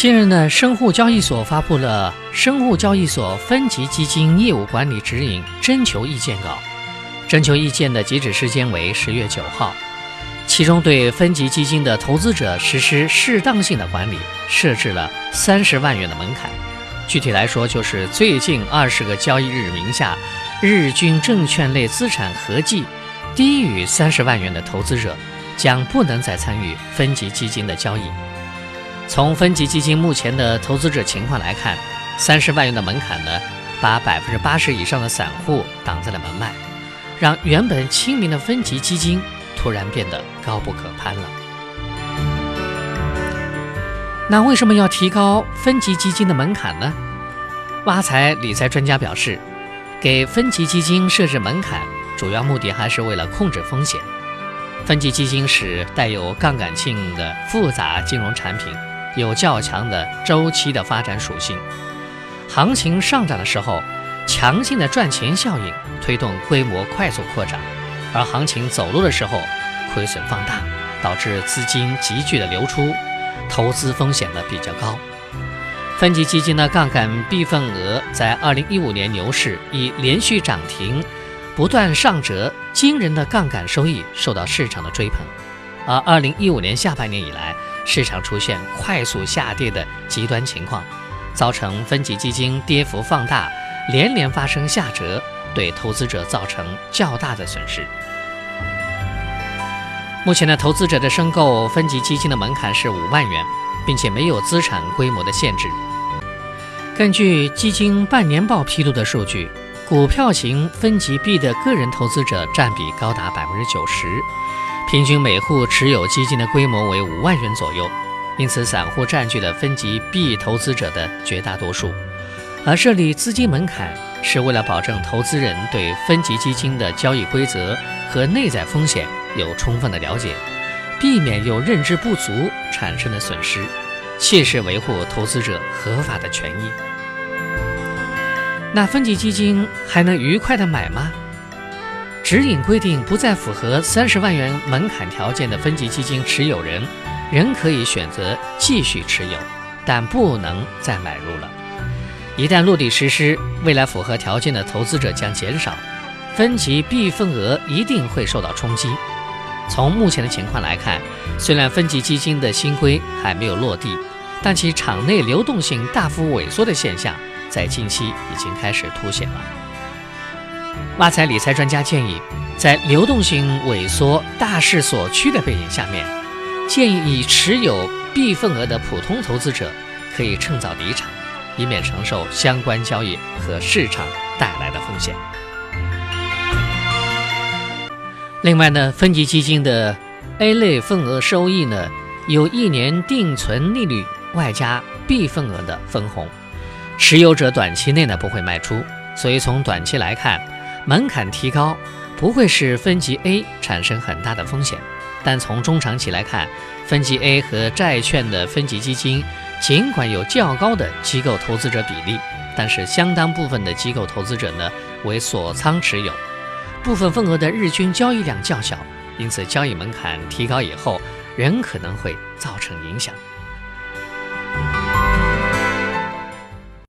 近日呢，深沪交易所发布了《深沪交易所分级基金业务管理指引》征求意见稿，征求意见的截止时间为十月九号。其中对分级基金的投资者实施适当性的管理，设置了三十万元的门槛。具体来说，就是最近二十个交易日名下日均证券类资产合计低于三十万元的投资者，将不能再参与分级基金的交易。从分级基金目前的投资者情况来看，三十万元的门槛呢，把百分之八十以上的散户挡在了门外，让原本亲民的分级基金突然变得高不可攀了。那为什么要提高分级基金的门槛呢？挖财理财专家表示，给分级基金设置门槛，主要目的还是为了控制风险。分级基金是带有杠杆性的复杂金融产品。有较强的周期的发展属性，行情上涨的时候，强劲的赚钱效应推动规模快速扩张；而行情走弱的时候，亏损放大，导致资金急剧的流出，投资风险呢比较高。分级基金的杠杆避份额在2015年牛市以连续涨停、不断上折、惊人的杠杆收益受到市场的追捧，而2015年下半年以来。市场出现快速下跌的极端情况，造成分级基金跌幅放大，连连发生下折，对投资者造成较大的损失。目前的投资者的申购分级基金的门槛是五万元，并且没有资产规模的限制。根据基金半年报披露的数据，股票型分级 B 的个人投资者占比高达百分之九十。平均每户持有基金的规模为五万元左右，因此散户占据了分级 B 投资者的绝大多数。而设立资金门槛是为了保证投资人对分级基金的交易规则和内在风险有充分的了解，避免有认知不足产生的损失，切实维护投资者合法的权益。那分级基金还能愉快的买吗？指引规定，不再符合三十万元门槛条件的分级基金持有人，仍可以选择继续持有，但不能再买入了。一旦落地实施，未来符合条件的投资者将减少，分级 B 份额一定会受到冲击。从目前的情况来看，虽然分级基金的新规还没有落地，但其场内流动性大幅萎缩的现象，在近期已经开始凸显了。挖财理财专家建议，在流动性萎缩、大势所趋的背景下面，建议已持有 B 份额的普通投资者可以趁早离场，以免承受相关交易和市场带来的风险。另外呢，分级基金的 A 类份额收益呢，有一年定存利率外加 B 份额的分红，持有者短期内呢不会卖出，所以从短期来看。门槛提高不会使分级 A 产生很大的风险，但从中长期来看，分级 A 和债券的分级基金尽管有较高的机构投资者比例，但是相当部分的机构投资者呢为锁仓持有，部分份额的日均交易量较小，因此交易门槛提高以后，仍可能会造成影响。